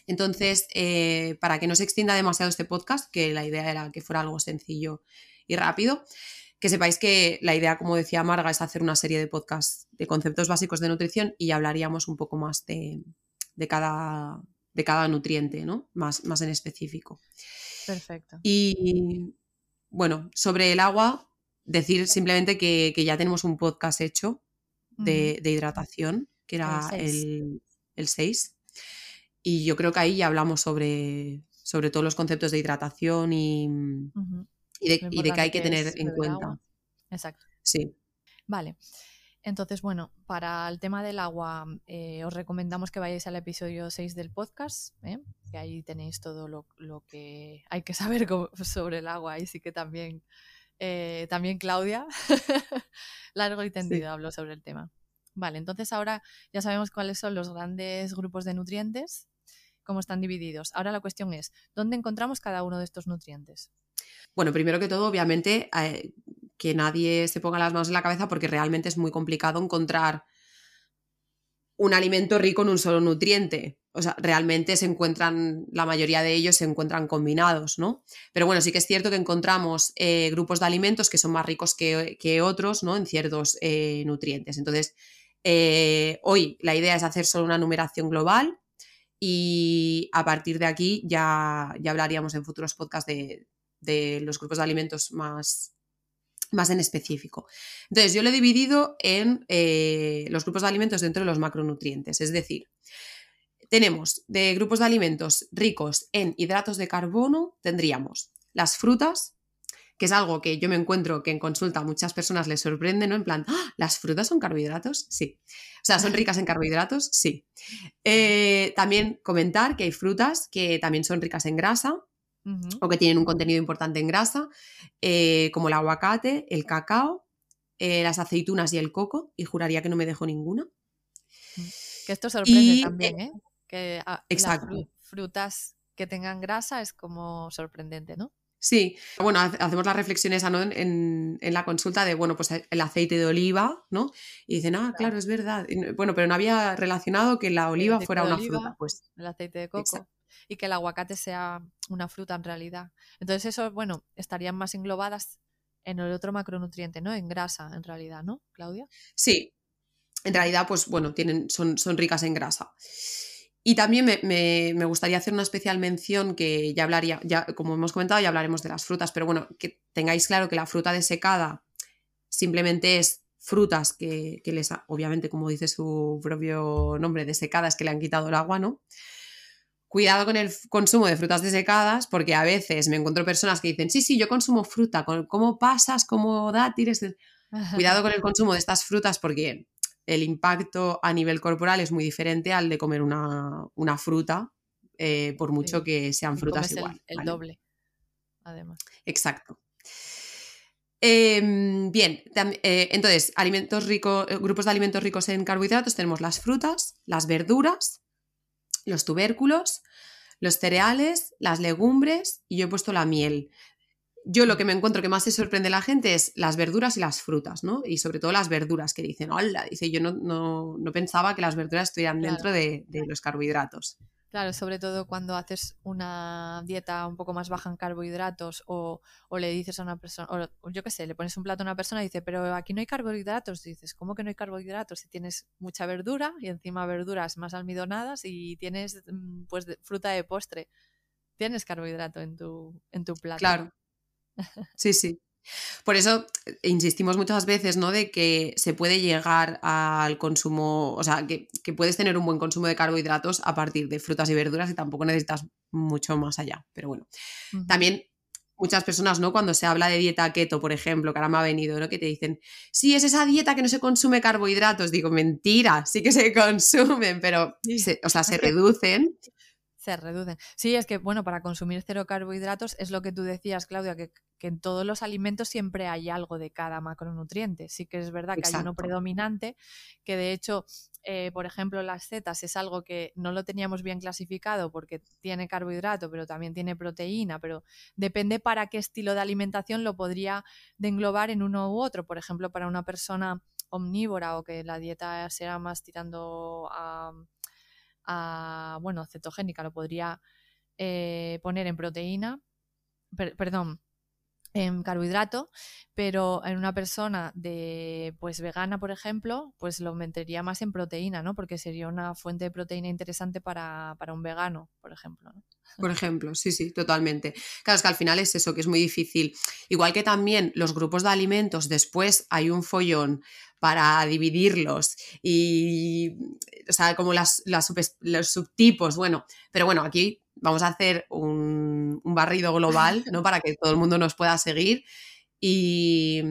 Entonces, eh, para que no se extienda demasiado este podcast, que la idea era que fuera algo sencillo y rápido, que sepáis que la idea, como decía Marga, es hacer una serie de podcasts de conceptos básicos de nutrición y hablaríamos un poco más de cada de cada nutriente, ¿no? Más, más en específico. Perfecto. Y bueno, sobre el agua, decir simplemente que, ya tenemos un podcast hecho de, hidratación, que era el 6. Y yo creo que ahí ya hablamos sobre, sobre todos los conceptos de hidratación y, y, de, y de, que hay que tener en cuenta. Exacto. Sí. Vale. Entonces, bueno, para el tema del agua, eh, os recomendamos que vayáis al episodio 6 del podcast, ¿eh? que ahí tenéis todo lo, que hay que saber sobre el agua. Y sí que también, eh, también Claudia, largo y tendido, habló sobre el tema. Vale, entonces ahora ya sabemos cuáles son los grandes grupos de nutrientes, cómo están divididos. Ahora la cuestión es, ¿dónde encontramos cada uno de estos nutrientes? Bueno, primero que todo, obviamente, que nadie se ponga las manos en la cabeza porque realmente es muy complicado encontrar un alimento rico en un solo nutriente. O sea, realmente se encuentran, la mayoría de ellos se encuentran combinados, ¿no? Pero bueno, sí que es cierto que encontramos eh, grupos de alimentos que son más ricos que, otros, ¿no? En ciertos eh, nutrientes. Entonces, eh, hoy la idea es hacer solo una numeración global y a partir de aquí ya, ya hablaríamos en futuros podcasts de, de los grupos de alimentos más, más en específico. Entonces, yo lo he dividido en eh, los grupos de alimentos dentro de los macronutrientes, es decir, tenemos de grupos de alimentos ricos en hidratos de carbono, tendríamos las frutas, que es algo que yo me encuentro que en consulta a muchas personas les sorprende, ¿no? En plan, ¡Ah! ¿las frutas son carbohidratos? Sí. O sea, ¿son ricas en carbohidratos? Sí. Eh, también comentar que hay frutas que también son ricas en grasa, o que tienen un contenido importante en grasa, eh, como el aguacate, el cacao, eh, las aceitunas y el coco, y juraría que no me dejo ninguna. Mm. Que esto sorprende también, ¿eh? Que ah, exacto. frutas que tengan grasa es como sorprendente, ¿no? Sí, bueno, hacemos las reflexiones en, la consulta de, bueno, pues el aceite de oliva, ¿no? Y dicen, ah, claro, es verdad. Bueno, pero no había relacionado que la oliva fuera una fruta, pues. El aceite de coco. Y que el aguacate sea una fruta en realidad. Entonces, eso, bueno, estarían más englobadas en el otro macronutriente, ¿no? En grasa, en realidad, ¿no, Claudia? Sí. En realidad, pues bueno, tienen, son, son ricas en grasa. Y también me, gustaría hacer una especial mención que ya hablaría, ya, como hemos comentado, ya hablaremos de las frutas, pero bueno, que tengáis claro que la fruta desecada simplemente es frutas que, les, obviamente, como dice su propio nombre, desecadas, que le han quitado el agua, ¿no? Cuidado con el consumo de frutas desecadas, porque a veces me encuentro personas que dicen, sí, sí, yo consumo fruta, ¿cómo pasas? ¿Cómo dátiles? Cuidado con el consumo de estas frutas porque el impacto a nivel corporal es muy diferente al de comer una, fruta, eh, por mucho que sean frutas igual. El, doble, además. Exacto. Em, bien, eh, entonces, alimentos ricos, eh, grupos de alimentos ricos en carbohidratos tenemos las frutas, las verduras, los tubérculos, los cereales, las legumbres y yo he puesto la miel yo lo que me encuentro que más se sorprende a la gente es las verduras y las frutas, ¿no? Y sobre todo las verduras que dicen, hola, dice, yo no, no, pensaba que las verduras estuvieran dentro de, los carbohidratos. Claro, sobre todo cuando haces una dieta un poco más baja en carbohidratos o, le dices a una persona, o yo qué sé, le pones un plato a una persona y dice, pero aquí no hay carbohidratos. dices, ¿cómo que no hay carbohidratos? Si tienes mucha verdura y encima verduras más almidonadas y tienes mm, pues fruta de postre, tienes carbohidrato en tu, en tu plato. Claro. Sí, sí. Por eso eh, insistimos muchas veces, ¿no? De que se puede llegar al consumo, o sea, que, puedes tener un buen consumo de carbohidratos a partir de frutas y verduras y tampoco necesitas mucho más allá. Pero bueno, también muchas personas, ¿no? Cuando se habla de dieta keto, por ejemplo, que ahora me ha venido, ¿no? Que te dicen, sí, es esa dieta que no se consume carbohidratos. Digo, mentira, sí que se consumen, pero, o sea, se reducen se reducen. Sí, es que, bueno, para consumir cero carbohidratos es lo que tú decías, Claudia, que, en todos los alimentos siempre hay algo de cada macronutriente. Sí que es verdad que hay uno predominante, que de hecho, eh, por ejemplo, las setas es algo que no lo teníamos bien clasificado porque tiene carbohidrato, pero también tiene proteína, pero depende para qué estilo de alimentación lo podría de englobar en uno u otro. Por ejemplo, para una persona omnívora o que la dieta sea más tirando a bueno, cetogénica, lo podría eh, poner en proteína, perdón, en carbohidrato, pero en una persona de pues vegana, por ejemplo, pues lo metería más en proteína, ¿no? Porque sería una fuente de proteína interesante para, un vegano, por ejemplo. Por ejemplo, sí, sí, totalmente. Claro, es que al final es eso, que es muy difícil. Igual que también los grupos de alimentos, después hay un follón para dividirlos y, o sea, como las, los subtipos, bueno, pero bueno, aquí vamos a hacer un, barrido global, ¿no? Para que todo el mundo nos pueda seguir y,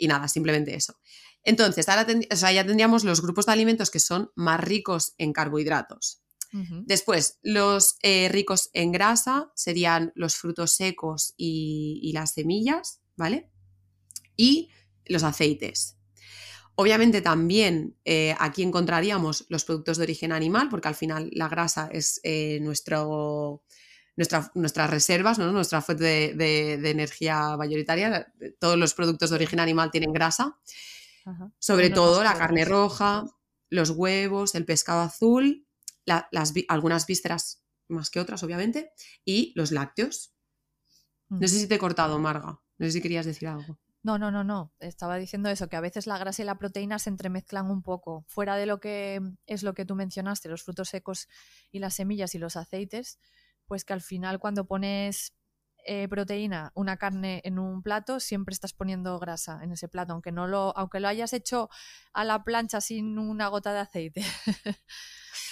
nada, simplemente eso. Entonces, ahora ya tendríamos los grupos de alimentos que son más ricos en carbohidratos. Después, los eh, ricos en grasa serían los frutos secos y, y las semillas, ¿vale? Y los aceites. Obviamente también eh, aquí encontraríamos los productos de origen animal, porque al final la grasa es eh, nuestro, nuestras reservas, ¿no? nuestra fuente de, energía mayoritaria. Todos los productos de origen animal tienen grasa, sobre todo la carne roja, los huevos, el pescado azul, las, algunas vísceras más que otras, obviamente, y los lácteos. No sé si te he cortado, Marga. No sé si querías decir algo. No, no, no, no. Estaba diciendo eso, que a veces la grasa y la proteína se entremezclan un poco. Fuera de lo que es lo que tú mencionaste, los frutos secos y las semillas y los aceites, pues que al final cuando pones eh, proteína, una carne en un plato, siempre estás poniendo grasa en ese plato, aunque no lo, aunque lo hayas hecho a la plancha sin una gota de aceite.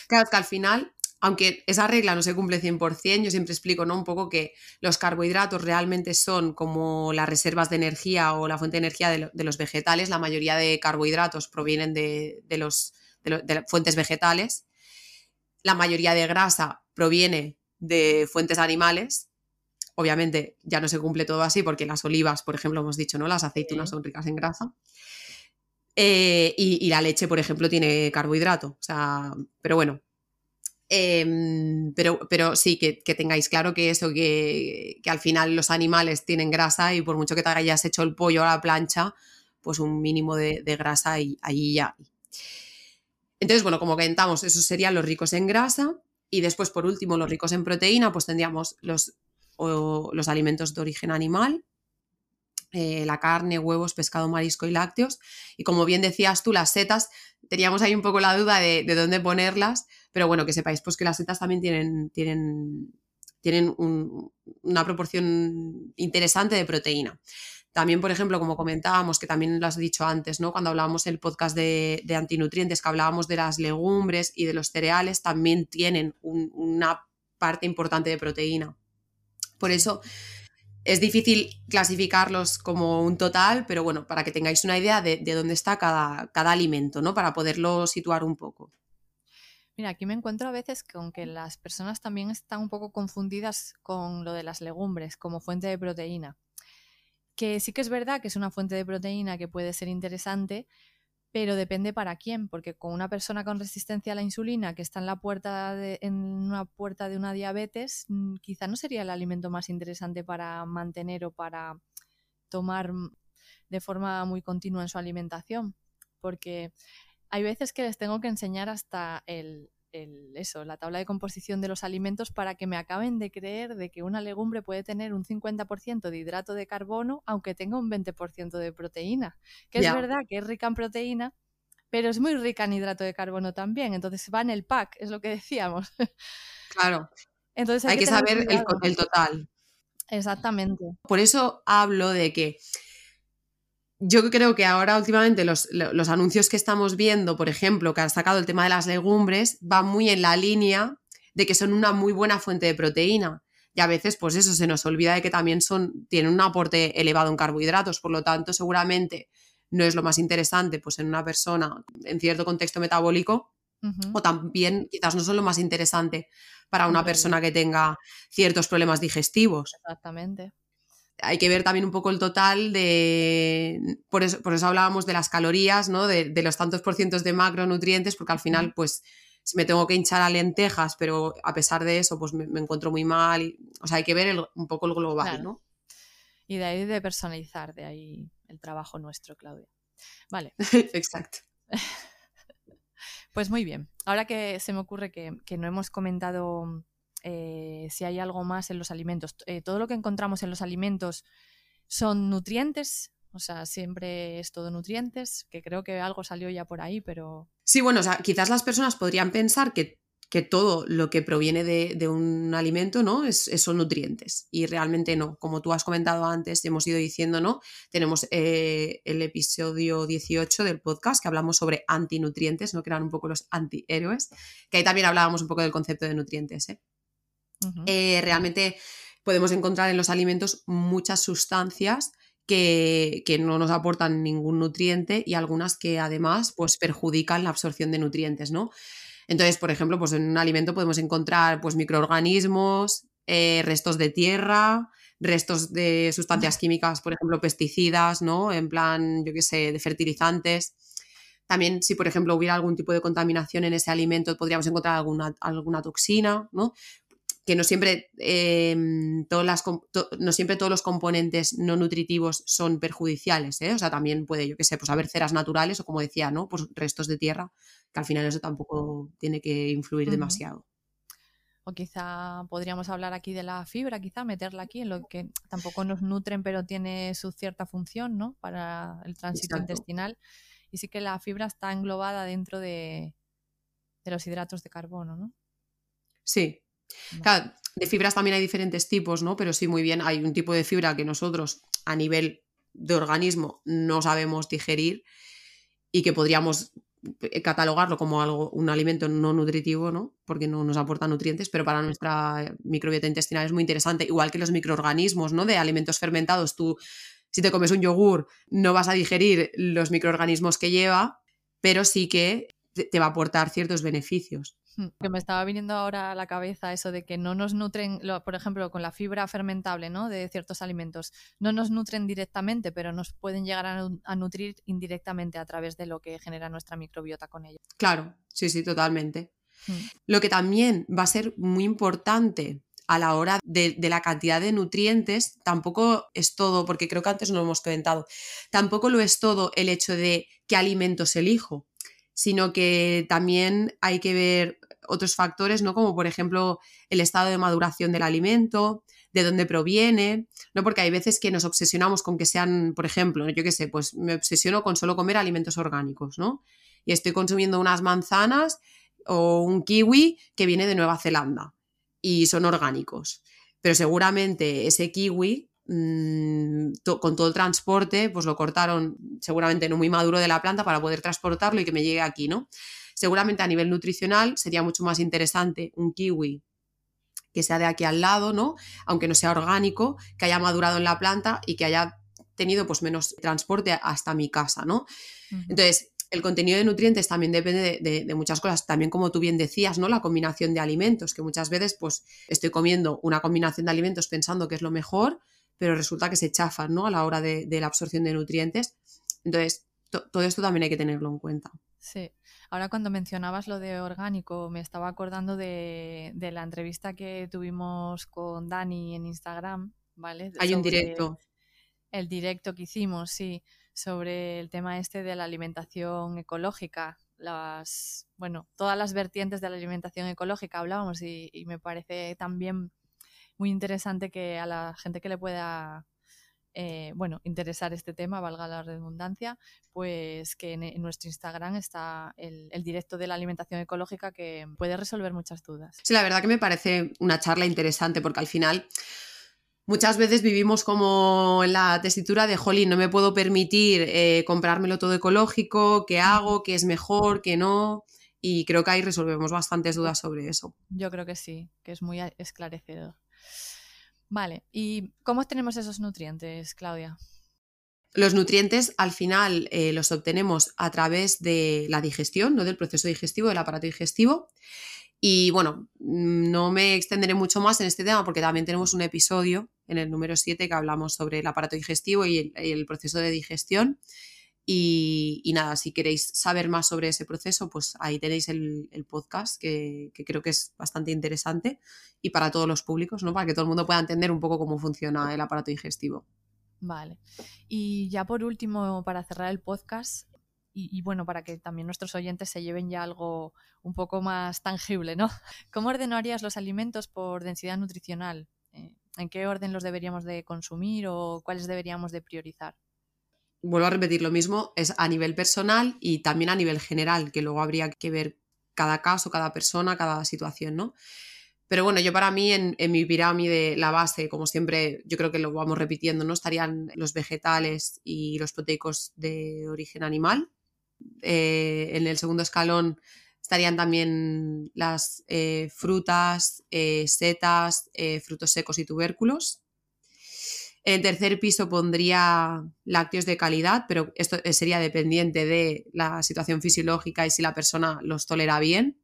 Claro, que al final aunque esa regla no se cumple 100%, yo siempre explico ¿no? un poco que los carbohidratos realmente son como las reservas de energía o la fuente de energía de, los vegetales. La mayoría de carbohidratos provienen de, los, de, fuentes vegetales. La mayoría de grasa proviene de fuentes animales. Obviamente ya no se cumple todo así porque las olivas, por ejemplo, hemos dicho, ¿no? Las aceitunas son ricas en grasa. Eh, y, y, la leche, por ejemplo, tiene carbohidrato. O sea, pero bueno, Em, pero, pero sí, que, tengáis claro que eso, que, al final los animales tienen grasa y por mucho que te hayas hecho el pollo a la plancha, pues un mínimo de, grasa y ahí ya. Entonces, bueno, como comentamos, esos serían los ricos en grasa. Y después, por último, los ricos en proteína, pues tendríamos los, los alimentos de origen animal, eh, la carne, huevos, pescado, marisco y lácteos. Y como bien decías tú, las setas, teníamos ahí un poco la duda de, dónde ponerlas, pero bueno, que sepáis pues que las setas también tienen, tienen, tienen una proporción interesante de proteína. También, por ejemplo, como comentábamos, que también lo has dicho antes, ¿no? Cuando hablábamos el podcast de, antinutrientes, que hablábamos de las legumbres y de los cereales, también tienen una parte importante de proteína. Por eso es difícil clasificarlos como un total, pero bueno, para que tengáis una idea de, dónde está cada, cada, alimento, ¿no? Para poderlo situar un poco. Mira, aquí me encuentro a veces con que las personas también están un poco confundidas con lo de las legumbres como fuente de proteína. Que sí que es verdad que es una fuente de proteína que puede ser interesante, pero depende para quién, porque con una persona con resistencia a la insulina que está en la puerta de, en una puerta de una diabetes, mm, quizá no sería el alimento más interesante para mantener o para tomar de forma muy continua en su alimentación, porque hay veces que les tengo que enseñar hasta el, eso, la tabla de composición de los alimentos para que me acaben de creer de que una legumbre puede tener un 50% de hidrato de carbono aunque tenga un 20% de proteína. Que es verdad que es rica en proteína, pero es muy rica en hidrato de carbono también. Entonces va en el pack, es lo que decíamos. Claro. Entonces hay, que, saber el, el total. Exactamente. Por eso hablo de que yo creo que ahora últimamente los, anuncios que estamos viendo, por ejemplo, que han sacado el tema de las legumbres, van muy en la línea de que son una muy buena fuente de proteína. Y a veces, pues eso, se nos olvida de que también son, tienen un aporte elevado en carbohidratos, por lo tanto, seguramente no es lo más interesante, pues en una persona en cierto contexto metabólico, o también quizás no son lo más interesante para una persona que tenga ciertos problemas digestivos. Exactamente hay que ver también un poco el total de. Por eso, por eso hablábamos de las calorías, ¿no? De, los tantos por cientos de macronutrientes, porque al final, pues, si me tengo que hinchar a lentejas, pero a pesar de eso, pues me, encuentro muy mal. o sea, hay que ver un poco el global, ¿no? Y de ahí de personalizar, de ahí el trabajo nuestro, Claudia. Vale. Exacto. Pues muy bien. Ahora que se me ocurre que, que no hemos comentado eh, si hay algo más en los alimentos. Eh, todo lo que encontramos en los alimentos son nutrientes, o sea, siempre es todo nutrientes, que creo que algo salió ya por ahí, pero... Sí, bueno, o sea, quizás las personas podrían pensar que, todo lo que proviene de, un alimento, ¿no? Es, son nutrientes. Y realmente no. Como tú has comentado antes, hemos ido diciendo, ¿no? Tenemos eh, el episodio 18 del podcast que hablamos sobre antinutrientes, ¿no? Que eran un poco los antihéroes. Que ahí también hablábamos un poco del concepto de nutrientes, ¿eh? Eh, realmente podemos encontrar en los alimentos muchas sustancias que, no nos aportan ningún nutriente y algunas que además pues, perjudican la absorción de nutrientes, ¿no? Entonces, por ejemplo, pues en un alimento podemos encontrar pues, microorganismos, eh, restos de tierra, restos de sustancias químicas, por ejemplo, pesticidas, ¿no? En plan, yo qué sé, de fertilizantes. También, si por ejemplo hubiera algún tipo de contaminación en ese alimento, podríamos encontrar alguna, alguna toxina, ¿no? Que no siempre, em, todas las, no siempre todos los componentes no nutritivos son perjudiciales, ¿eh? O sea, también puede, yo qué sé, pues haber ceras naturales o como decía, ¿no? Pues restos de tierra, que al final eso tampoco tiene que influir demasiado. O quizá podríamos hablar aquí de la fibra, quizá meterla aquí en lo que tampoco nos nutren, pero tiene su cierta función, ¿no? Para el tránsito intestinal. Y sí que la fibra está englobada dentro de, de los hidratos de carbono, ¿no? Sí, Claro, de fibras también hay diferentes tipos, ¿no? Pero sí, muy bien, hay un tipo de fibra que nosotros a nivel de organismo no sabemos digerir y que podríamos eh, catalogarlo como algo, un alimento no nutritivo, ¿no? Porque no nos aporta nutrientes, pero para nuestra microbiota intestinal es muy interesante, igual que los microorganismos, ¿no? De alimentos fermentados, tú si te comes un yogur no vas a digerir los microorganismos que lleva, pero sí que te va a aportar ciertos beneficios. Mm, que me estaba viniendo ahora a la cabeza eso de que no nos nutren, por ejemplo, con la fibra fermentable ¿no? de ciertos alimentos, no nos nutren directamente, pero nos pueden llegar a, nutrir indirectamente a través de lo que genera nuestra microbiota con ellos. Claro, sí, sí, totalmente. Mm. Lo que también va a ser muy importante a la hora de, la cantidad de nutrientes, tampoco es todo, porque creo que antes no lo hemos comentado, tampoco lo es todo el hecho de qué alimentos elijo, sino que también hay que ver otros factores, ¿no? Como por ejemplo el estado de maduración del alimento, de dónde proviene, ¿no? Porque hay veces que nos obsesionamos con que sean, por ejemplo, yo qué sé, pues me obsesiono con solo comer alimentos orgánicos, ¿no? Y estoy consumiendo unas manzanas o un kiwi que viene de Nueva Zelanda y son orgánicos. Pero seguramente ese kiwi, mm, con todo el transporte, pues lo cortaron seguramente no muy maduro de la planta para poder transportarlo y que me llegue aquí, ¿no? Seguramente a nivel nutricional sería mucho más interesante un kiwi que sea de aquí al lado, ¿no? Aunque no sea orgánico, que haya madurado en la planta y que haya tenido pues menos transporte hasta mi casa, ¿no? Entonces, el contenido de nutrientes también depende de, muchas cosas, también como tú bien decías, ¿no? La combinación de alimentos, que muchas veces pues estoy comiendo una combinación de alimentos pensando que es lo mejor, pero resulta que se chafan, ¿no? A la hora de, la absorción de nutrientes. Entonces, todo esto también hay que tenerlo en cuenta. Sí. Ahora cuando mencionabas lo de orgánico, me estaba acordando de, la entrevista que tuvimos con Dani en Instagram, ¿vale? Hay un directo. El directo que hicimos, sí sobre el tema este de la alimentación ecológica, las, bueno, todas las vertientes de la alimentación ecológica hablábamos y, me parece también muy interesante que a la gente que le pueda eh, bueno, interesar este tema, valga la redundancia, pues que en, nuestro Instagram está el, el, directo de la alimentación ecológica que puede resolver muchas dudas. Sí, la verdad que me parece una charla interesante porque al final muchas veces vivimos como en la tesitura de, jolín, no me puedo permitir eh, comprármelo todo ecológico, qué hago, qué es mejor, qué no. Y creo que ahí resolvemos bastantes dudas sobre eso. Yo creo que sí, que es muy esclarecedor. Vale, ¿y cómo obtenemos esos nutrientes, Claudia? Los nutrientes al final eh, los obtenemos a través de la digestión, ¿no? del proceso digestivo, del aparato digestivo. Y bueno, no me extenderé mucho más en este tema porque también tenemos un episodio en el número 7 que hablamos sobre el aparato digestivo y el, proceso de digestión. Y, nada, si queréis saber más sobre ese proceso, pues ahí tenéis el, podcast que, creo que es bastante interesante y para todos los públicos, ¿no? Para que todo el mundo pueda entender un poco cómo funciona el aparato digestivo. Vale. Y ya por último, para cerrar el podcast, y, bueno, para que también nuestros oyentes se lleven ya algo un poco más tangible, ¿no? ¿Cómo ordenarías los alimentos por densidad nutricional? Eh, ¿En qué orden los deberíamos de consumir o cuáles deberíamos de priorizar? Vuelvo a repetir lo mismo, es a nivel personal y también a nivel general, que luego habría que ver cada caso, cada persona, cada situación, ¿no? Pero bueno, yo para mí en, mi pirámide, la base, como siempre, yo creo que lo vamos repitiendo, ¿no? Estarían los vegetales y los proteicos de origen animal, eh, en el segundo escalón estarían también las eh, frutas, eh, setas, frutos secos y tubérculos. En el tercer piso pondría lácteos de calidad, pero esto sería dependiente de la situación fisiológica y si la persona los tolera bien.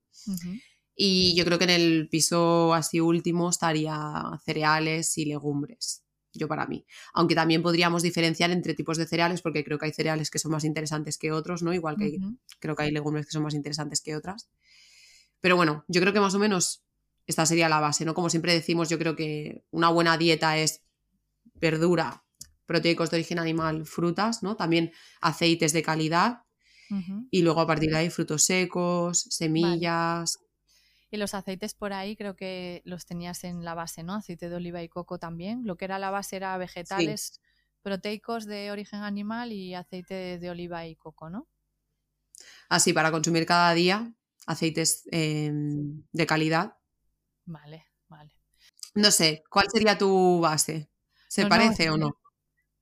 Y yo creo que en el piso así último estaría cereales y legumbres yo para mí. Aunque también podríamos diferenciar entre tipos de cereales, porque creo que hay cereales que son más interesantes que otros, ¿no? Igual que creo que hay legumbres que son más interesantes que otras. Pero bueno, yo creo que más o menos esta sería la base, ¿no? Como siempre decimos, yo creo que una buena dieta es verdura, proteicos de origen animal, frutas, ¿no? También aceites de calidad. Y luego a partir de ahí frutos secos, semillas, y los aceites por ahí creo que los tenías en la base, ¿no? Aceite de oliva y coco también. Lo que era la base era vegetales proteicos de origen animal y aceite de oliva y coco, ¿no? Así, para consumir cada día aceites em, de calidad. Vale, vale. No sé, ¿cuál sería tu base? ¿Se parece o no?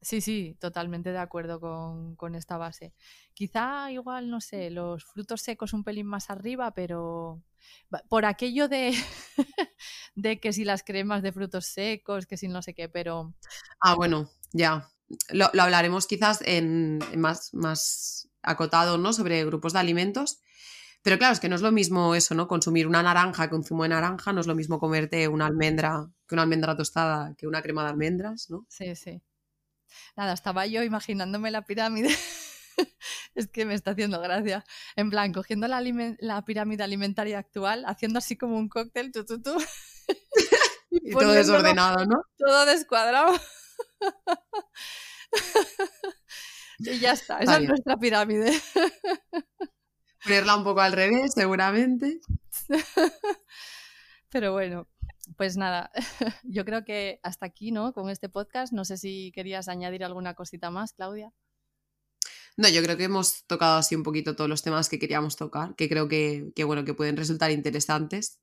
Sí, sí, totalmente de acuerdo con, con, esta base. Quizá igual, no sé, los frutos secos un pelín más arriba, pero por aquello de, de que si las cremas de frutos secos, que si no sé qué, pero... Ah, bueno, ya. Lo, hablaremos quizás en, más, más acotado, ¿no? Sobre grupos de alimentos. Pero claro, es que no es lo mismo eso, ¿no? Consumir una naranja que un zumo de naranja, no es lo mismo comerte una almendra que una almendra tostada que una crema de almendras, ¿no? Sí, sí. Nada, estaba yo imaginándome la pirámide es que me está haciendo gracia. En plan, cogiendo la, la pirámide alimentaria actual, haciendo así como un cóctel, tú, tú, tú. y todo desordenado, ¿no? Todo descuadrado. y ya está, esa es nuestra pirámide. Ponerla un poco al revés, seguramente. Pero bueno, pues nada, yo creo que hasta aquí, ¿no? Con este podcast. No sé si querías añadir alguna cosita más, Claudia. No, yo creo que hemos tocado así un poquito todos los temas que queríamos tocar, que creo que, bueno, que pueden resultar interesantes.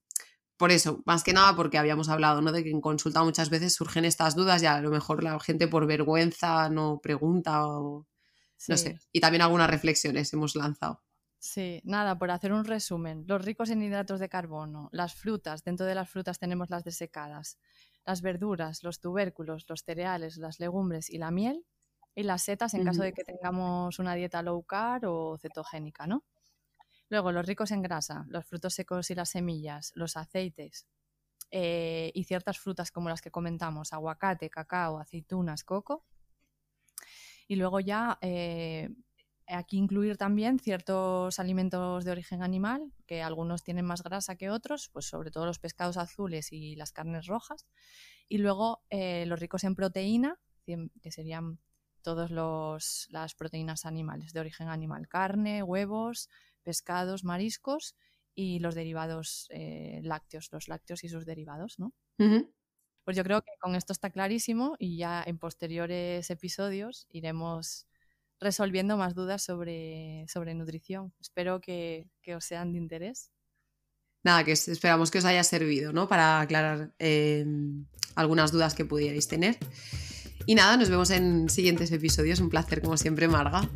Por eso, más que nada porque habíamos hablado, ¿no? De que en consulta muchas veces surgen estas dudas y a lo mejor la gente por vergüenza no pregunta o no sé. Y también algunas reflexiones hemos lanzado. Sí, nada, por hacer un resumen. Los ricos en hidratos de carbono, las frutas, dentro de las frutas tenemos las desecadas, las verduras, los tubérculos, los cereales, las legumbres y la miel, y las setas en caso de que tengamos una dieta low carb o cetogénica, ¿no? Luego, los ricos en grasa, los frutos secos y las semillas, los aceites eh, y ciertas frutas como las que comentamos, aguacate, cacao, aceitunas, coco. Y luego ya eh, Aquí incluir también ciertos alimentos de origen animal, que algunos tienen más grasa que otros, pues sobre todo los pescados azules y las carnes rojas. Y luego eh, los ricos en proteína, que serían todas las proteínas animales de origen animal, carne, huevos, pescados, mariscos y los derivados eh, lácteos, los lácteos y sus derivados, ¿no? Pues yo creo que con esto está clarísimo y ya en posteriores episodios iremos resolviendo más dudas sobre, sobre nutrición. Espero que, os sean de interés. Nada, que esperamos que os haya servido, ¿no? Para aclarar eh, algunas dudas que pudierais tener. Y nada, nos vemos en siguientes episodios. Un placer, como siempre, Marga.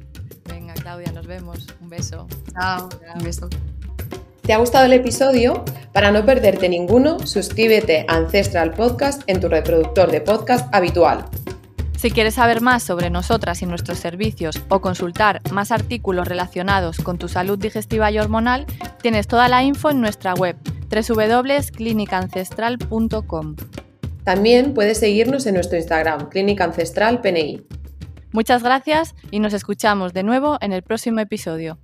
Venga, Claudia, nos vemos. Un beso. Chao. Un beso. ¿Te ha gustado el episodio? Para no perderte ninguno, suscríbete a Ancestral Podcast en tu reproductor de podcast habitual. Si quieres saber más sobre nosotras y nuestros servicios o consultar más artículos relacionados con tu salud digestiva y hormonal, tienes toda la info en nuestra web www.clinicancestral.com. También puedes seguirnos en nuestro Instagram, Clínica Ancestral PNI. Muchas gracias y nos escuchamos de nuevo en el próximo episodio.